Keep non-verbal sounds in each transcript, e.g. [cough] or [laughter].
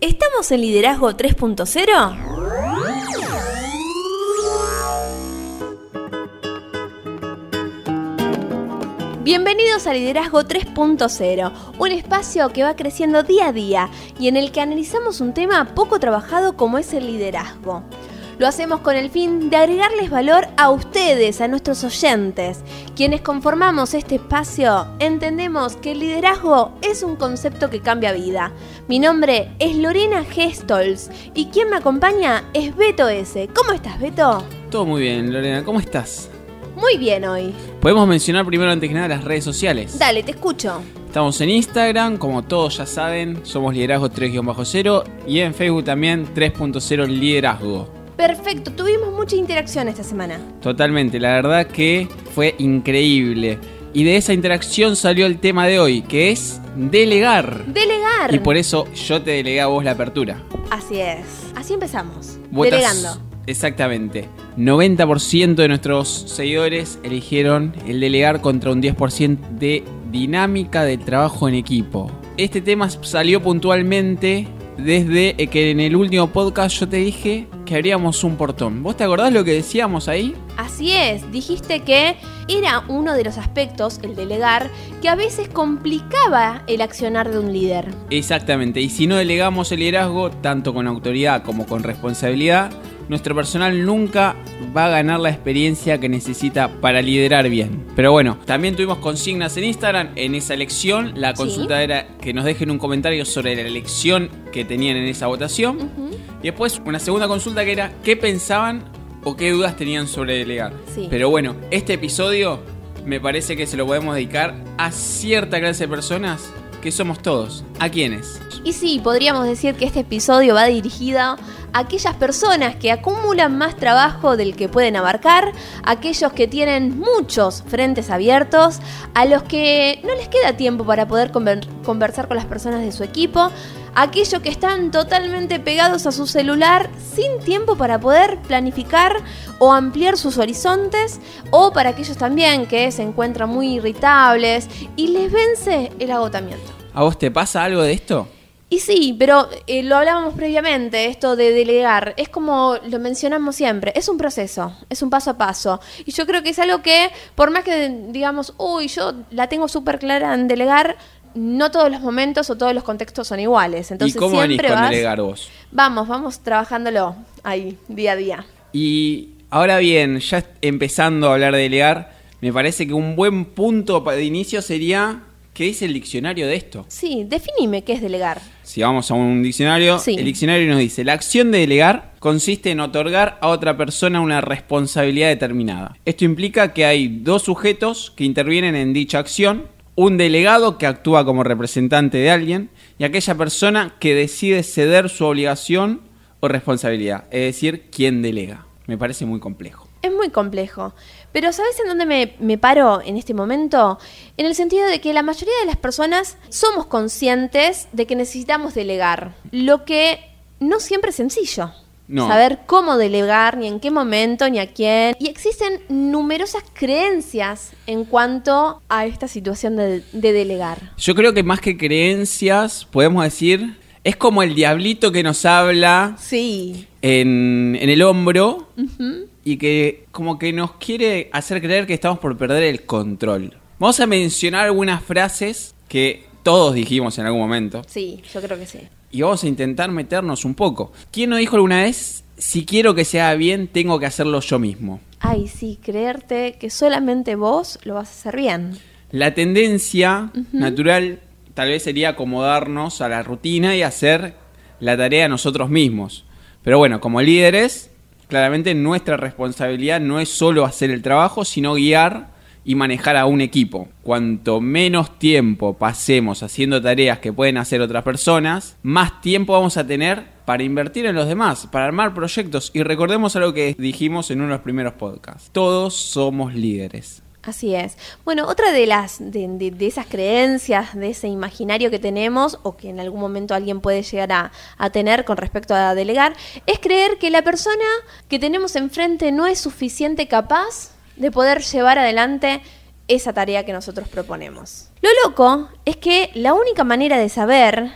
¿Estamos en Liderazgo 3.0? Bienvenidos a Liderazgo 3.0, un espacio que va creciendo día a día y en el que analizamos un tema poco trabajado como es el liderazgo. Lo hacemos con el fin de agregarles valor a ustedes, a nuestros oyentes. Quienes conformamos este espacio entendemos que el liderazgo es un concepto que cambia vida. Mi nombre es Lorena Gestols y quien me acompaña es Beto S. ¿Cómo estás, Beto? Todo muy bien, Lorena. ¿Cómo estás? Muy bien hoy. Podemos mencionar primero antes que nada las redes sociales. Dale, te escucho. Estamos en Instagram, como todos ya saben, somos Liderazgo 3-0 y en Facebook también 3.0 Liderazgo. Perfecto, tuvimos mucha interacción esta semana. Totalmente, la verdad que fue increíble. Y de esa interacción salió el tema de hoy, que es delegar. Delegar. Y por eso yo te delegué a vos la apertura. Así es. Así empezamos. Votas- Delegando. Exactamente. 90% de nuestros seguidores eligieron el delegar contra un 10% de dinámica de trabajo en equipo. Este tema salió puntualmente desde que en el último podcast yo te dije que haríamos un portón. ¿Vos te acordás lo que decíamos ahí? Así es, dijiste que era uno de los aspectos, el delegar, que a veces complicaba el accionar de un líder. Exactamente, y si no delegamos el liderazgo, tanto con autoridad como con responsabilidad, nuestro personal nunca va a ganar la experiencia que necesita para liderar bien. Pero bueno, también tuvimos consignas en Instagram. En esa elección, la Sí. consulta era que nos dejen un comentario sobre la elección que tenían en esa votación. Y después una segunda consulta que era qué pensaban o qué dudas tenían sobre delegar. Sí. Pero bueno, este episodio me parece que se lo podemos dedicar a cierta clase de personas que somos todos. ¿A quiénes? Y sí, podríamos decir que este episodio va dirigido a aquellas personas que acumulan más trabajo del que pueden abarcar, aquellos que tienen muchos frentes abiertos, a los que no les queda tiempo para poder conver- conversar con las personas de su equipo, aquellos que están totalmente pegados a su celular sin tiempo para poder planificar o ampliar sus horizontes, o para aquellos también que se encuentran muy irritables y les vence el agotamiento. ¿A vos te pasa algo de esto? Y sí, pero eh, lo hablábamos previamente, esto de delegar, es como lo mencionamos siempre, es un proceso, es un paso a paso. Y yo creo que es algo que, por más que digamos, uy, yo la tengo súper clara en delegar, no todos los momentos o todos los contextos son iguales. Entonces ¿Y cómo venís siempre con vas, delegar vos? Vamos, vamos trabajándolo ahí, día a día. Y ahora bien, ya empezando a hablar de delegar, me parece que un buen punto de inicio sería ¿qué dice el diccionario de esto? Sí, definime qué es delegar. Si vamos a un diccionario, Sí. el diccionario nos dice, la acción de delegar consiste en otorgar a otra persona una responsabilidad determinada. Esto implica que hay dos sujetos que intervienen en dicha acción, un delegado que actúa como representante de alguien y aquella persona que decide ceder su obligación o responsabilidad, es decir, quien delega. Me parece muy complejo. Es muy complejo. Pero ¿sabes en dónde me, me paro en este momento? En el sentido de que la mayoría de las personas somos conscientes de que necesitamos delegar. Lo que no siempre es sencillo. No. Saber cómo delegar, ni en qué momento, ni a quién. Y existen numerosas creencias en cuanto a esta situación de, de delegar. Yo creo que más que creencias, podemos decir, es como el diablito que nos habla Sí. en, en el hombro y que como que nos quiere hacer creer que estamos por perder el control. Vamos a mencionar algunas frases que todos dijimos en algún momento Sí, yo creo que sí. y vamos a intentar meternos un poco. ¿Quién no dijo alguna vez, si quiero que sea bien, tengo que hacerlo yo mismo? Ay, sí, creerte que solamente vos lo vas a hacer bien. La tendencia natural tal vez sería acomodarnos a la rutina y hacer la tarea nosotros mismos. Pero bueno, como líderes, claramente nuestra responsabilidad no es solo hacer el trabajo, sino guiar y manejar a un equipo. Cuanto menos tiempo pasemos haciendo tareas que pueden hacer otras personas, más tiempo vamos a tener para invertir en los demás, para armar proyectos. Y recordemos algo que dijimos en uno de los primeros podcasts. Todos somos líderes. Así es. Bueno, otra de las de, de- esas creencias, de ese imaginario que tenemos o que en algún momento alguien puede llegar a, a tener con respecto a delegar, es creer que la persona que tenemos enfrente no es suficiente capaz de poder llevar adelante esa tarea que nosotros proponemos. Lo loco es que la única manera de saber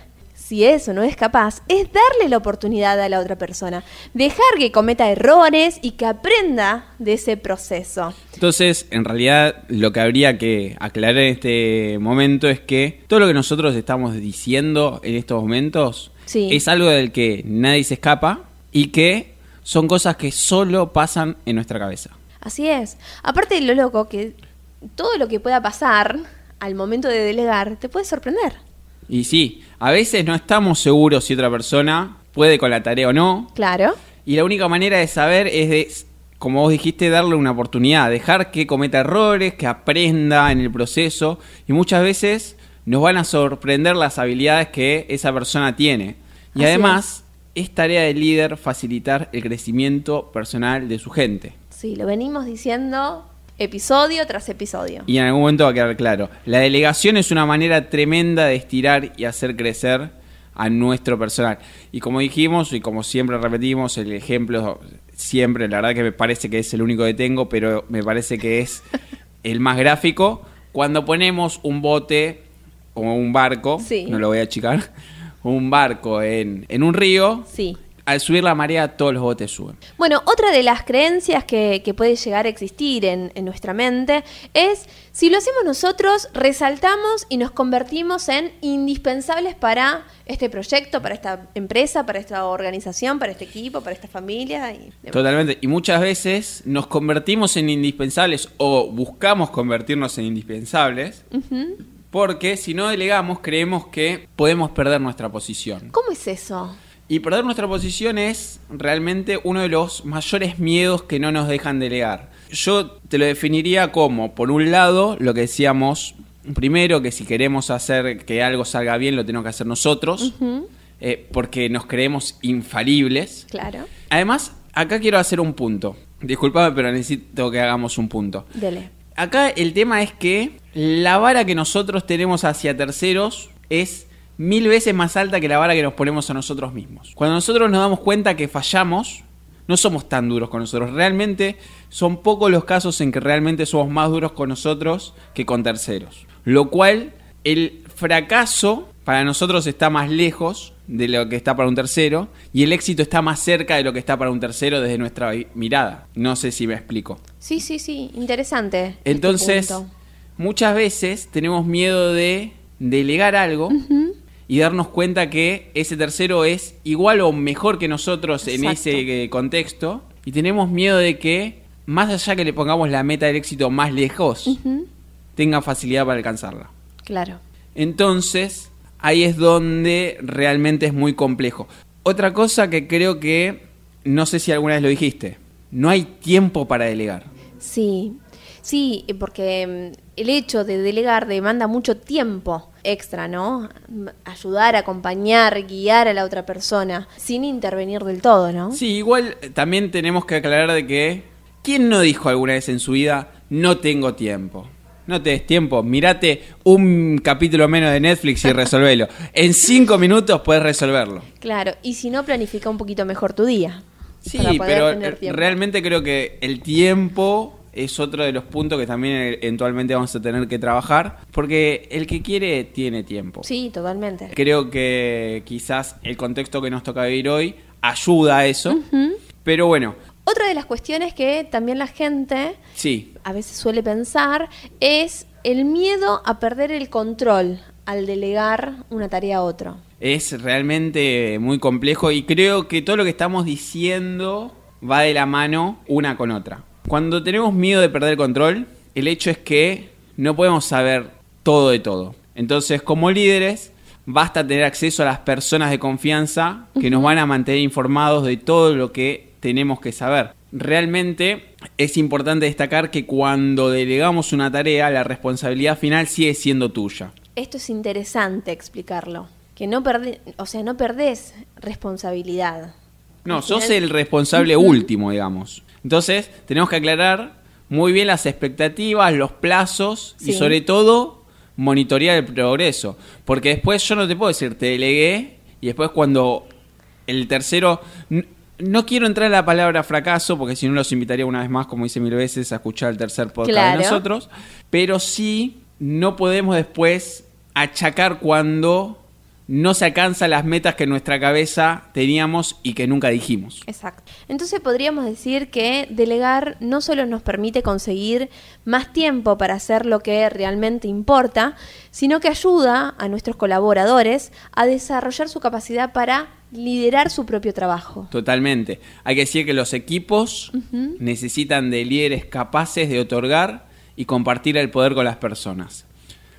si eso no es capaz, es darle la oportunidad a la otra persona, dejar que cometa errores y que aprenda de ese proceso. Entonces, en realidad, lo que habría que aclarar en este momento es que todo lo que nosotros estamos diciendo en estos momentos Sí. es algo del que nadie se escapa y que son cosas que solo pasan en nuestra cabeza. Así es. Aparte de lo loco, que todo lo que pueda pasar al momento de delegar te puede sorprender. Y sí, a veces no estamos seguros si otra persona puede con la tarea o no. Claro. Y la única manera de saber es de, como vos dijiste, darle una oportunidad, dejar que cometa errores, que aprenda en el proceso. Y muchas veces nos van a sorprender las habilidades que esa persona tiene. Y Así además, es tarea del líder facilitar el crecimiento personal de su gente. Sí, lo venimos diciendo episodio tras episodio. Y en algún momento va a quedar claro. La delegación es una manera tremenda de estirar y hacer crecer a nuestro personal. Y como dijimos, y como siempre repetimos, el ejemplo siempre, la verdad que me parece que es el único que tengo, pero me parece que es [laughs] el más gráfico. Cuando ponemos un bote o un barco, Sí. no lo voy a achicar, un barco en, en un río, Sí. Al subir la marea todos los botes suben. Bueno, otra de las creencias que, que puede llegar a existir en, en nuestra mente es, si lo hacemos nosotros, resaltamos y nos convertimos en indispensables para este proyecto, para esta empresa, para esta organización, para este equipo, para esta familia. Y. Totalmente. Y muchas veces nos convertimos en indispensables o buscamos convertirnos en indispensables porque si no delegamos creemos que podemos perder nuestra posición. ¿Cómo es eso? Y perder nuestra posición es realmente uno de los mayores miedos que no nos dejan delegar. Yo te lo definiría como, por un lado, lo que decíamos primero, que si queremos hacer que algo salga bien, lo tenemos que hacer nosotros, eh, porque nos creemos infalibles. Claro. Además, acá quiero hacer un punto. Disculpame, pero necesito que hagamos un punto. Dele. Acá el tema es que la vara que nosotros tenemos hacia terceros es mil veces más alta que la vara que nos ponemos a nosotros mismos. Cuando nosotros nos damos cuenta que fallamos, no somos tan duros con nosotros. Realmente son pocos los casos en que realmente somos más duros con nosotros que con terceros. Lo cual, el fracaso para nosotros está más lejos de lo que está para un tercero y el éxito está más cerca de lo que está para un tercero desde nuestra mirada. No sé si me explico. Sí, sí, sí. Interesante. este Entonces, muchas veces tenemos miedo de delegar algo y darnos cuenta que ese tercero es igual o mejor que nosotros en ese eh, contexto y tenemos miedo de que, más allá que le pongamos la meta del éxito más lejos, Ujú. tenga facilidad para alcanzarla. Claro. Entonces, ahí es donde realmente es muy complejo. Otra cosa que creo que, no sé si alguna vez lo dijiste, no hay tiempo para delegar. Sí, sí, porque mm, el hecho de delegar demanda mucho tiempo extra, ¿no? Ayudar, acompañar, guiar a la otra persona, sin intervenir del todo, ¿no? Sí, igual eh, también tenemos que aclarar de que, ¿quién no dijo alguna vez en su vida, no tengo tiempo? No te des tiempo, mirate un capítulo menos de Netflix y resolvelo. [laughs] En cinco minutos puedes resolverlo. Claro, y si no, planifica un poquito mejor tu día. Sí, pero eh, realmente creo que el tiempo es otro de los puntos que también eventualmente vamos a tener que trabajar, porque el que quiere tiene tiempo. Sí, totalmente. Creo que quizás el contexto que nos toca vivir hoy ayuda a eso, pero bueno, Otra de las cuestiones que también la gente sí, a veces suele pensar es el miedo a perder el control al delegar una tarea a otro. es realmente muy complejo y creo que todo lo que estamos diciendo va de la mano una con otra. Cuando tenemos miedo de perder el control, el hecho es que no podemos saber todo de todo. Entonces, como líderes, basta tener acceso a las personas de confianza que nos van a mantener informados de todo lo que tenemos que saber. Realmente es importante destacar que cuando delegamos una tarea, la responsabilidad final sigue siendo tuya. Esto es interesante explicarlo. Que no perdés, o sea, no perdés responsabilidad. No, sos el responsable último, digamos. Entonces, tenemos que aclarar muy bien las expectativas, los plazos y sobre todo monitorear el progreso. Porque después yo no te puedo decir, te delegué y después cuando el tercero... No quiero entrar en la palabra fracaso porque si no los invitaría una vez más, como hice mil veces, a escuchar el tercer podcast Claro. de nosotros. Pero sí no podemos después achacar cuando no se alcanzan las metas que en nuestra cabeza teníamos y que nunca dijimos. Exacto. Entonces podríamos decir que delegar no solo nos permite conseguir más tiempo para hacer lo que realmente importa, sino que ayuda a nuestros colaboradores a desarrollar su capacidad para liderar su propio trabajo. Totalmente. Hay que decir que los equipos necesitan de líderes capaces de otorgar y compartir el poder con las personas.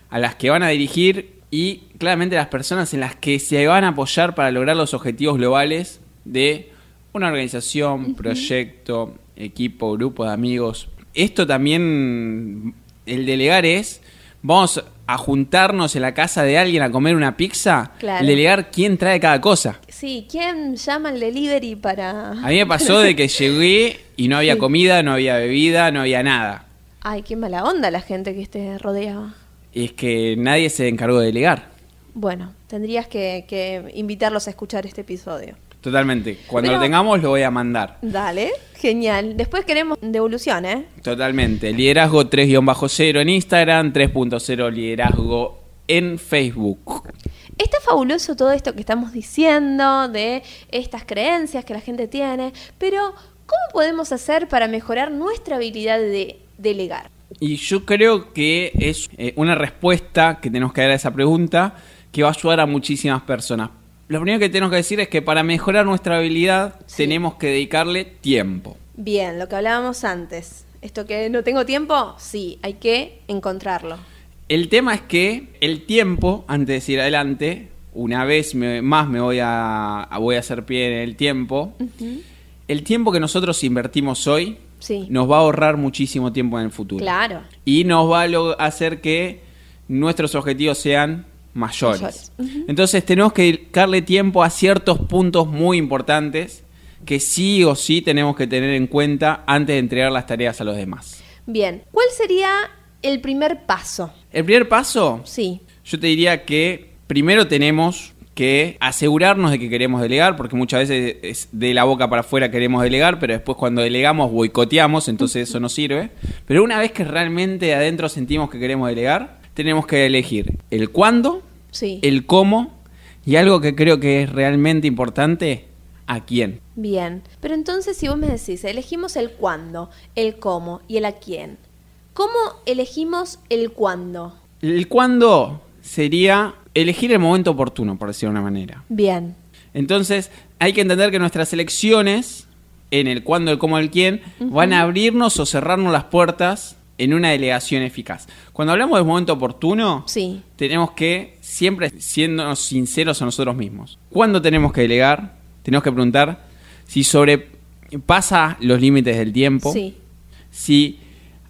A las que van a dirigir y claramente las personas en las que se van a apoyar para lograr los objetivos globales de una organización, proyecto, equipo, grupo de amigos. Esto también, el delegar es, vamos a juntarnos en la casa de alguien a comer una pizza, Claro. delegar quién trae cada cosa. Sí, ¿quién llama al delivery para...? A mí me pasó de que llegué y no había Sí. comida, no había bebida, no había nada. Ay, qué mala onda la gente que te rodeaba. Y es que nadie se encargó de delegar. Bueno, tendrías que, que invitarlos a escuchar este episodio. Totalmente. Cuando Pero- lo tengamos lo voy a mandar. Dale, genial. Después queremos devolución, ¿eh? Totalmente. Liderazgo 3-0 en Instagram, 3.0 liderazgo en Facebook. Está fabuloso todo esto que estamos diciendo, de estas creencias que la gente tiene, pero ¿cómo podemos hacer para mejorar nuestra habilidad de delegar? Y yo creo que es eh, una respuesta que tenemos que dar a esa pregunta que va a ayudar a muchísimas personas. Lo primero que tenemos que decir es que para mejorar nuestra habilidad Sí. tenemos que dedicarle tiempo. Bien, lo que hablábamos antes. Esto que no tengo tiempo, sí, hay que encontrarlo. El tema es que el tiempo, antes de decir adelante, una vez me- más me voy a, a- voy a hacer pie en el tiempo, el tiempo que nosotros invertimos hoy Sí. nos va a ahorrar muchísimo tiempo en el futuro. Claro. Y nos va a hacer que nuestros objetivos sean mayores. Entonces tenemos que dedicarle tiempo a ciertos puntos muy importantes que sí o sí tenemos que tener en cuenta antes de entregar las tareas a los demás. Bien, ¿cuál sería el primer paso? El primer paso, Sí, yo te diría que primero tenemos que asegurarnos de que queremos delegar, porque muchas veces es de la boca para afuera queremos delegar, pero después cuando delegamos boicoteamos, entonces eso no sirve. Pero una vez que realmente de adentro sentimos que queremos delegar, tenemos que elegir el cuándo, sí. el cómo y algo que creo que es realmente importante, a quién. Bien, pero entonces si vos me decís, elegimos el cuándo, el cómo y el a quién, ¿cómo elegimos el cuándo? El cuándo sería elegir el momento oportuno, por decirlo de una manera. Bien, Entonces, hay que entender que nuestras elecciones, en el cuándo, el cómo, el quién, van a abrirnos o cerrarnos las puertas en una delegación eficaz. Cuando hablamos del momento oportuno, sí, tenemos que siempre siendo sinceros a nosotros mismos. ¿Cuándo tenemos que delegar? Tenemos que preguntar si sobrepasa los límites del tiempo, sí, si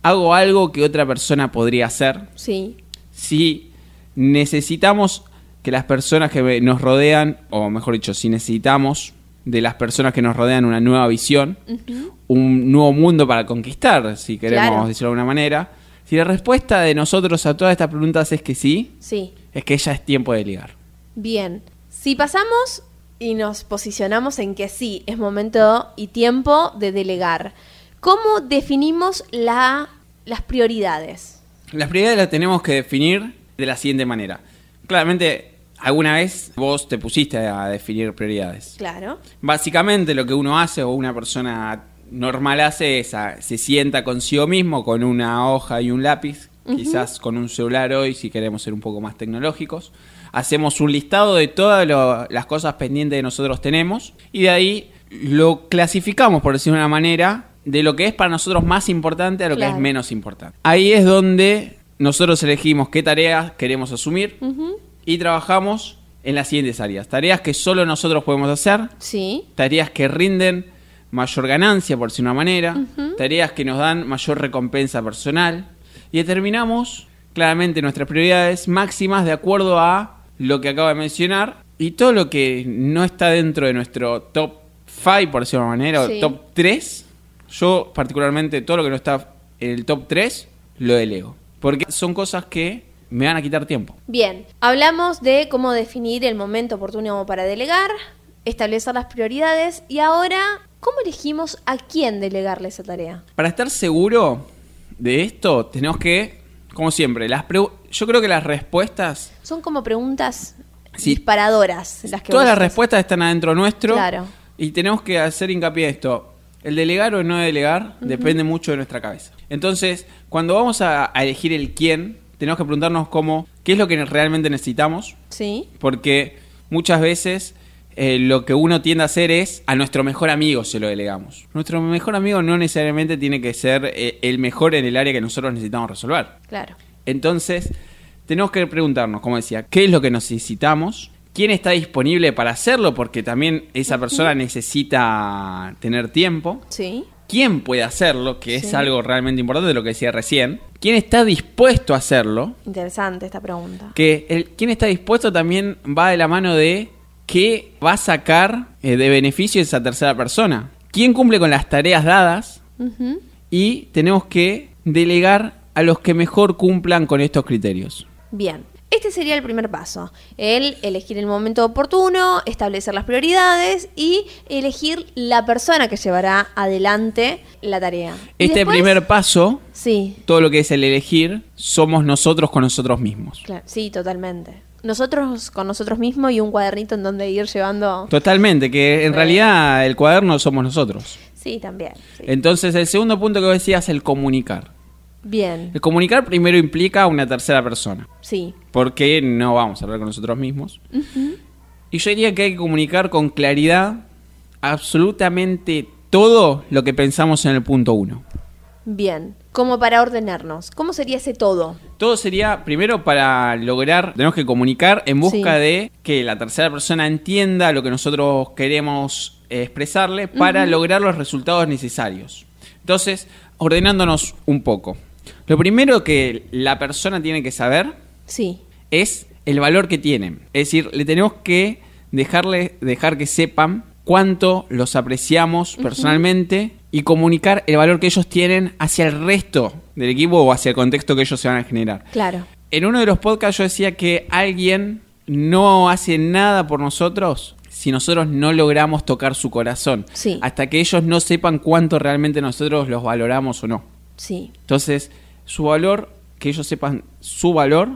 hago algo que otra persona podría hacer, sí, si necesitamos que las personas que nos rodean, o mejor dicho, si necesitamos de las personas que nos rodean una nueva visión, un nuevo mundo para conquistar, si queremos Claro. decirlo de alguna manera, si la respuesta de nosotros a todas estas preguntas es que sí, sí. es que ya es tiempo de ligar. Bien, si pasamos y nos posicionamos en que sí, es momento y tiempo de delegar, ¿cómo definimos la, las prioridades? Las prioridades las tenemos que definir de la siguiente manera. Claramente, alguna vez vos te pusiste a definir prioridades. Claro, Básicamente lo que uno hace o una persona normal hace es a- se sienta consigo mismo con una hoja y un lápiz, quizás con un celular hoy si queremos ser un poco más tecnológicos. Hacemos un listado de todas lo- las cosas pendientes que nosotros tenemos y de ahí lo clasificamos, por decirlo de una manera, de lo que es para nosotros más importante a lo que es menos importante. Ahí es donde nosotros elegimos qué tareas queremos asumir y trabajamos en las siguientes áreas. Tareas que solo nosotros podemos hacer, sí, tareas que rinden mayor ganancia, por decir una manera, tareas que nos dan mayor recompensa personal y determinamos claramente nuestras prioridades máximas de acuerdo a lo que acabo de mencionar y todo lo que no está dentro de nuestro top 5, por decirlo de una manera, Sí. o top 3, yo particularmente todo lo que no está en el top 3 lo delego, porque son cosas que me van a quitar tiempo. Bien, hablamos de cómo definir el momento oportuno para delegar, establecer las prioridades y ahora, ¿cómo elegimos a quién delegarle esa tarea? Para estar seguro de esto, tenemos que, como siempre, las yo creo que las respuestas Son como preguntas Sí. disparadoras las que Todas las respuestas están adentro nuestro. Claro. Y tenemos que hacer hincapié en esto. El delegar o no delegar depende mucho de nuestra cabeza. Entonces, cuando vamos a, a elegir el quién, tenemos que preguntarnos cómo, qué es lo que realmente necesitamos. Sí, Porque muchas veces eh, lo que uno tiende a hacer es a nuestro mejor amigo se lo delegamos. Nuestro mejor amigo no necesariamente tiene que ser eh, el mejor en el área que nosotros necesitamos resolver. claro. Entonces, tenemos que preguntarnos, como decía, qué es lo que necesitamos, quién está disponible para hacerlo, porque también esa persona [laughs] necesita tener tiempo, Sí, quién puede hacerlo, que es algo realmente importante de lo que decía recién, quién está dispuesto a hacerlo, interesante esta pregunta. que el quién está dispuesto también va de la mano de qué va a sacar eh, de beneficio esa tercera persona, quién cumple con las tareas dadas y tenemos que delegar a los que mejor cumplan con estos criterios. Bien, este sería el primer paso. El elegir el momento oportuno, establecer las prioridades y elegir la persona que llevará adelante la tarea. Este después- primer paso, Sí, todo lo que es el elegir, somos nosotros con nosotros mismos. claro, sí, totalmente. Nosotros con nosotros mismos y un cuadernito en donde ir llevando... Totalmente, que en Sí. realidad el cuaderno somos nosotros. Sí, también. sí. Entonces, el segundo punto que vos decías es el comunicar. Bien, El comunicar primero implica a una tercera persona, sí. porque no vamos a hablar con nosotros mismos. Y yo diría que hay que comunicar con claridad absolutamente todo lo que pensamos en el punto uno. Bien. Como para ordenarnos. ¿Cómo sería ese todo? Todo sería, primero, para lograr, tenemos que comunicar en busca Sí. de que la tercera persona entienda lo que nosotros queremos expresarle para lograr los resultados necesarios. Entonces, ordenándonos un poco. Lo primero que la persona tiene que saber Sí. es el valor que tienen. Es decir, le tenemos que dejarle, dejar que sepan cuánto los apreciamos personalmente y comunicar el valor que ellos tienen hacia el resto del equipo o hacia el contexto que ellos se van a generar. Claro. En uno de los podcasts yo decía que alguien no hace nada por nosotros si nosotros no logramos tocar su corazón. Sí. Hasta que ellos no sepan cuánto realmente nosotros los valoramos o no. Sí. Entonces, su valor, que ellos sepan su valor,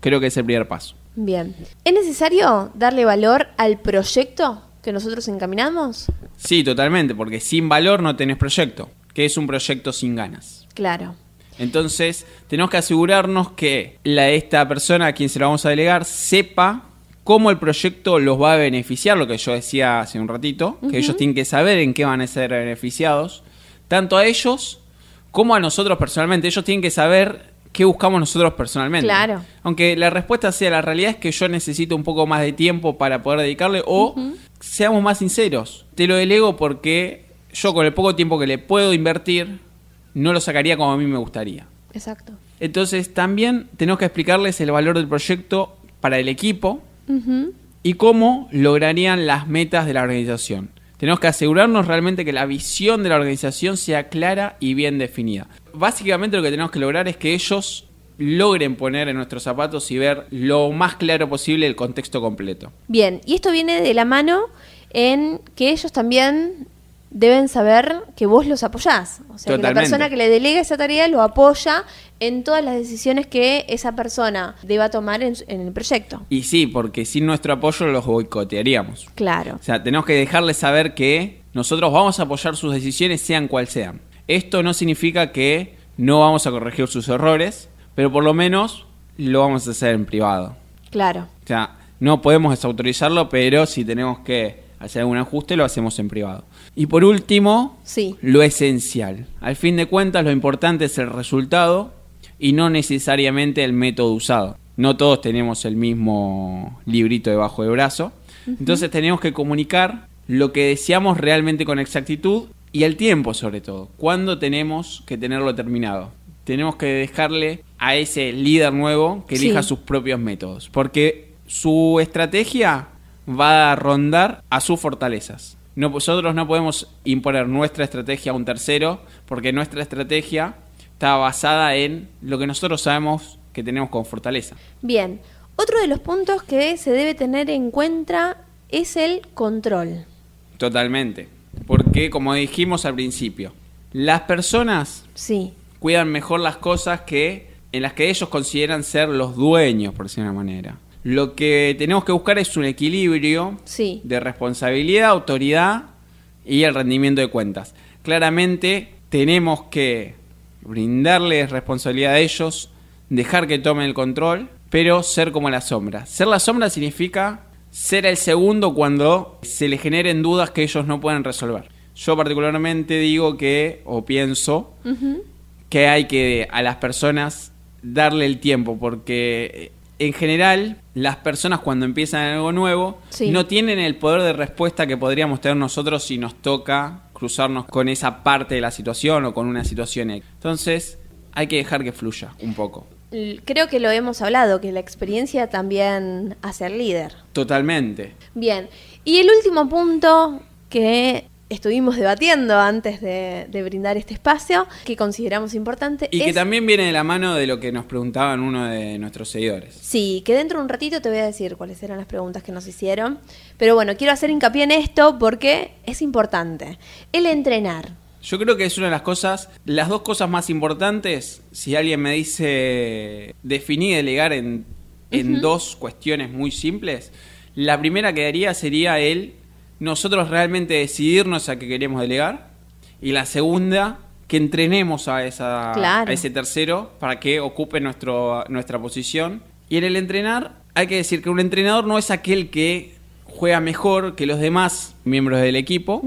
creo que es el primer paso. Bien. ¿Es necesario darle valor al proyecto que nosotros encaminamos? Sí, totalmente, porque sin valor no tenés proyecto, que es un proyecto sin ganas. Claro. Entonces, tenemos que asegurarnos que la, esta persona a quien se lo vamos a delegar sepa cómo el proyecto los va a beneficiar, lo que yo decía hace un ratito, que ellos tienen que saber en qué van a ser beneficiados, tanto a ellos como a nosotros personalmente. Ellos tienen que saber qué buscamos nosotros personalmente. Claro. Aunque la respuesta sea, la realidad es que yo necesito un poco más de tiempo para poder dedicarle, o seamos más sinceros, te lo delego porque yo con el poco tiempo que le puedo invertir, no lo sacaría como a mí me gustaría. Exacto. Entonces también tenemos que explicarles el valor del proyecto para el equipo y cómo lograrían las metas de la organización. Tenemos que asegurarnos realmente que la visión de la organización sea clara y bien definida. Básicamente lo que tenemos que lograr es que ellos logren poner en nuestros zapatos y ver lo más claro posible el contexto completo. Bien, y esto viene de la mano en que ellos también deben saber que vos los apoyás. O sea, que la persona que le delega esa tarea lo apoya en todas las decisiones que esa persona deba tomar en, en el proyecto. Y sí, porque sin nuestro apoyo los boicotearíamos. Claro. O sea, tenemos que dejarles saber que nosotros vamos a apoyar sus decisiones, sean cual sean. Esto no significa que no vamos a corregir sus errores, pero por lo menos lo vamos a hacer en privado. Claro. O sea, no podemos desautorizarlo, pero si tenemos que hacer algún ajuste, lo hacemos en privado. Y por último, Sí. lo esencial. Al fin de cuentas, lo importante es el resultado y no necesariamente el método usado. No todos tenemos el mismo librito debajo del brazo. Entonces tenemos que comunicar lo que deseamos realmente con exactitud y el tiempo sobre todo. ¿Cuándo tenemos que tenerlo terminado? Tenemos que dejarle a ese líder nuevo que elija Sí. sus propios métodos. Porque su estrategia va a rondar a sus fortalezas. No, nosotros no podemos imponer nuestra estrategia a un tercero porque nuestra estrategia está basada en lo que nosotros sabemos que tenemos como fortaleza. Bien. Otro de los puntos que se debe tener en cuenta es el control. Totalmente. Porque, como dijimos al principio, las personas Sí. cuidan mejor las cosas que en las que ellos consideran ser los dueños, por decir de una manera. Lo que tenemos que buscar es un equilibrio Sí. de responsabilidad, autoridad y el rendimiento de cuentas. Claramente tenemos que brindarles responsabilidad a ellos, dejar que tomen el control, pero ser como la sombra. Ser la sombra significa ser el segundo cuando se le generen dudas que ellos no pueden resolver. Yo particularmente digo que, o pienso, que hay que a las personas darle el tiempo, porque eh, en general las personas cuando empiezan algo nuevo Sí. no tienen el poder de respuesta que podríamos tener nosotros si nos toca cruzarnos con esa parte de la situación o con una situación. Entonces hay que dejar que fluya un poco. Creo que lo hemos hablado, que la experiencia también hace al líder. Totalmente. Bien, y el último punto que estuvimos debatiendo antes de, de brindar este espacio, que consideramos importante, Y que también viene de la mano de lo que nos preguntaban uno de nuestros seguidores. Sí, que dentro de un ratito te voy a decir cuáles eran las preguntas que nos hicieron. Pero bueno, quiero hacer hincapié en esto porque es importante. El entrenar. Yo creo que es una de las cosas, las dos cosas más importantes, si alguien me dice definir y delegar en, en dos cuestiones muy simples, la primera que daría sería el nosotros realmente decidirnos a qué queremos delegar y la segunda que entrenemos a, esa, Claro. a ese tercero para que ocupe nuestro, nuestra posición. Y en el entrenar hay que decir que un entrenador no es aquel que juega mejor que los demás miembros del equipo,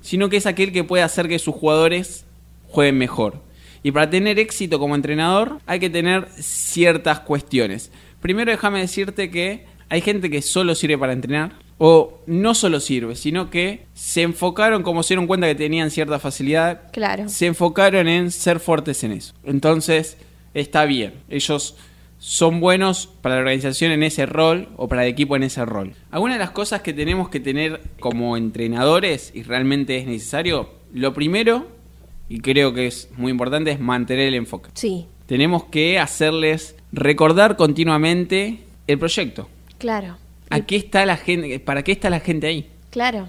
sino que es aquel que puede hacer que sus jugadores jueguen mejor. Y para tener éxito como entrenador hay que tener ciertas cuestiones. Primero déjame decirte que hay gente que solo sirve para entrenar, o no solo sirve, sino que se enfocaron, como se dieron cuenta que tenían cierta facilidad, Claro. se enfocaron en ser fuertes en eso. Entonces, está bien. Ellos son buenos para la organización en ese rol o para el equipo en ese rol. Algunas de las cosas que tenemos que tener como entrenadores y realmente es necesario, lo primero, y creo que es muy importante, es mantener el enfoque. Sí, Tenemos que hacerles recordar continuamente el proyecto. claro. ¿A qué está la gente? ¿Para qué está la gente ahí? Claro.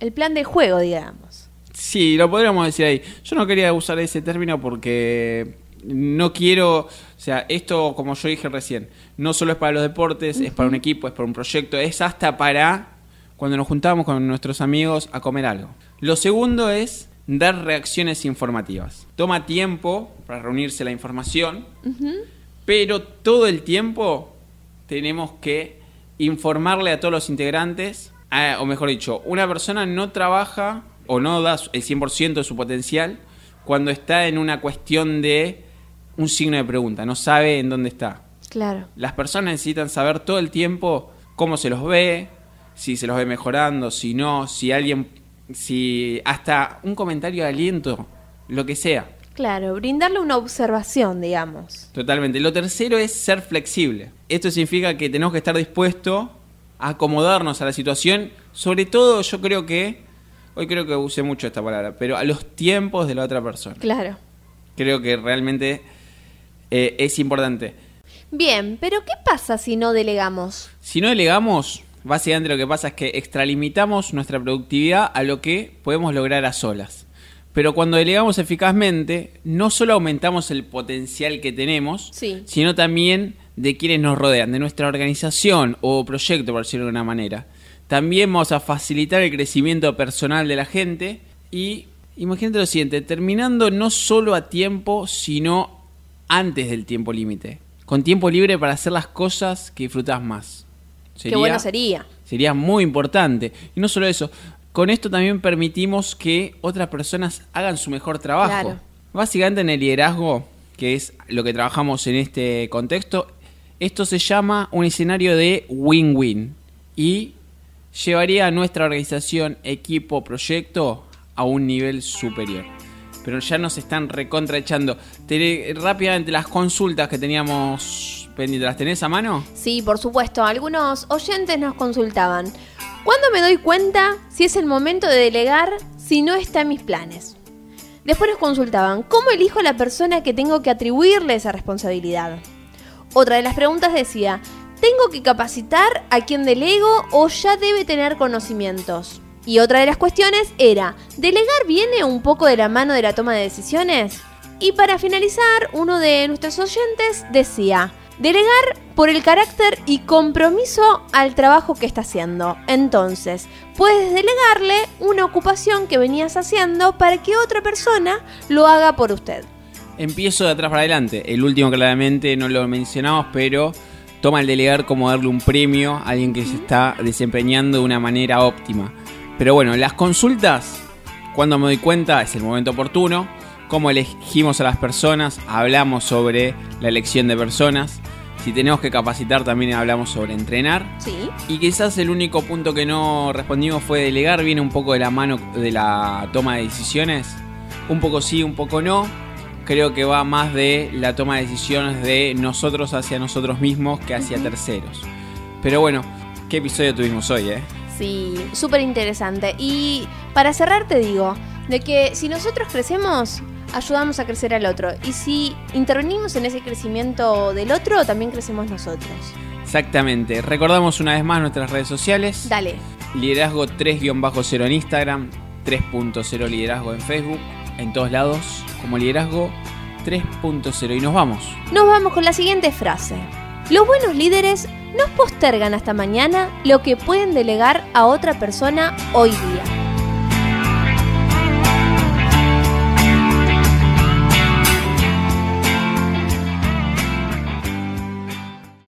El plan de juego, digamos. Sí, lo podríamos decir ahí. Yo no quería usar ese término porque no quiero, o sea, esto como yo dije recién, no solo es para los deportes, es para un equipo, es para un proyecto, es hasta para cuando nos juntamos con nuestros amigos a comer algo. Lo segundo es dar reacciones informativas. Toma tiempo para reunirse la información, pero todo el tiempo tenemos que informarle a todos los integrantes, o mejor dicho, una persona no trabaja o no da el 100% de su potencial cuando está en una cuestión de un signo de pregunta, no sabe en dónde está. Claro. Las personas necesitan saber todo el tiempo cómo se los ve, si se los ve mejorando, si no, si alguien, si hasta un comentario de aliento, lo que sea. Claro, brindarle una observación, digamos. Totalmente. Lo tercero es ser flexible. Esto significa que tenemos que estar dispuestos a acomodarnos a la situación. Sobre todo, yo creo que, hoy creo que usé mucho esta palabra, pero a los tiempos de la otra persona. Claro. Creo que realmente eh, es importante. Bien, pero ¿qué pasa si no delegamos? Si no delegamos, básicamente lo que pasa es que extralimitamos nuestra productividad a lo que podemos lograr a solas. Pero cuando delegamos eficazmente, no solo aumentamos el potencial que tenemos, Sí. sino también de quienes nos rodean, de nuestra organización o proyecto, por decirlo de una manera. También vamos a facilitar el crecimiento personal de la gente y imagínate lo siguiente, terminando no solo a tiempo, sino antes del tiempo límite. Con tiempo libre para hacer las cosas que disfrutas más. Qué bueno sería. Sería muy importante. Y no solo eso, con esto también permitimos que otras personas hagan su mejor trabajo. Claro. Básicamente en el liderazgo, que es lo que trabajamos en este contexto, esto se llama un escenario de win-win. Y llevaría a nuestra organización, equipo, proyecto a un nivel superior. Pero ya nos están recontraechando. Te- Rápidamente, las consultas que teníamos pendientes, ¿las tenés a mano? Sí, por supuesto. Algunos oyentes nos consultaban. ¿Cuándo me doy cuenta si es el momento de delegar si no está en mis planes? Después nos consultaban, ¿cómo elijo a la persona que tengo que atribuirle esa responsabilidad? Otra de las preguntas decía, ¿tengo que capacitar a quien delego o ya debe tener conocimientos? Y otra de las cuestiones era, ¿delegar viene un poco de la mano de la toma de decisiones? Y para finalizar, uno de nuestros oyentes decía, Delegar por el carácter y compromiso al trabajo que está haciendo. Entonces, puedes delegarle una ocupación que venías haciendo para que otra persona lo haga por usted. Empiezo de atrás para adelante. El último claramente no lo mencionamos, pero toma el delegar como darle un premio a alguien que se está desempeñando de una manera óptima. Pero bueno, las consultas, cuando me doy cuenta, es el momento oportuno. Cómo elegimos a las personas, hablamos sobre la elección de personas. Si tenemos que capacitar, también hablamos sobre entrenar. Sí. Y quizás el único punto que no respondimos fue delegar. Viene un poco de la mano de la toma de decisiones. Un poco sí, un poco no. Creo que va más de la toma de decisiones de nosotros hacia nosotros mismos que hacia terceros. Pero bueno, ¿qué episodio tuvimos hoy, eh? Sí, súper interesante. Y para cerrar te digo, de que si nosotros crecemos, ayudamos a crecer al otro. Y si intervenimos en ese crecimiento del otro, también crecemos nosotros. Exactamente. Recordamos una vez más nuestras redes sociales. Dale. Liderazgo 3-0 en Instagram, 3.0 liderazgo en Facebook, en todos lados como liderazgo 3.0 y nos vamos. Nos vamos con la siguiente frase. Los buenos líderes no postergan hasta mañana lo que pueden delegar a otra persona hoy día.